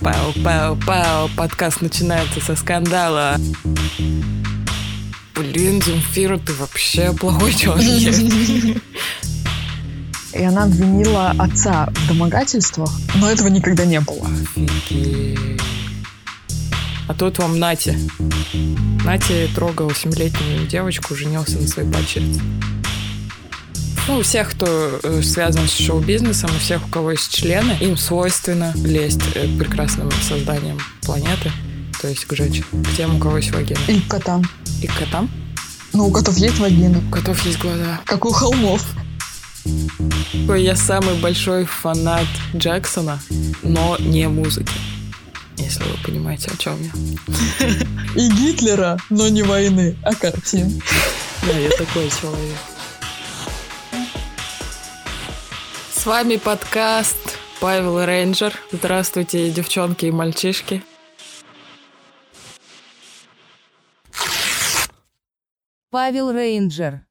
Пау-пау-пау, подкаст начинается со скандала. Блин, Земфира, ты вообще плохой человек. И она обвинила отца в домогательствах, но этого никогда не было. Офигеть. А тут вам Нати. Нати трогал семилетнюю девочку, женился на своей падчерице. Ну, у всех, кто э, связан с шоу-бизнесом, у всех, у кого есть члены, им свойственно лезть э, к прекрасным созданиям планеты, то есть к женщинам, к тем, у кого есть вагина. И к котам. И к котам. Ну, у котов есть вагины, У котов есть глаза. как у холмов. Я самый большой фанат Джексона, но не музыки. Если вы понимаете, о чем я. И Гитлера, но не войны, а картин. Да, я такой человек. С вами подкаст Павел Рейнджер. Здравствуйте, девчонки и мальчишки. Павел Рейнджер.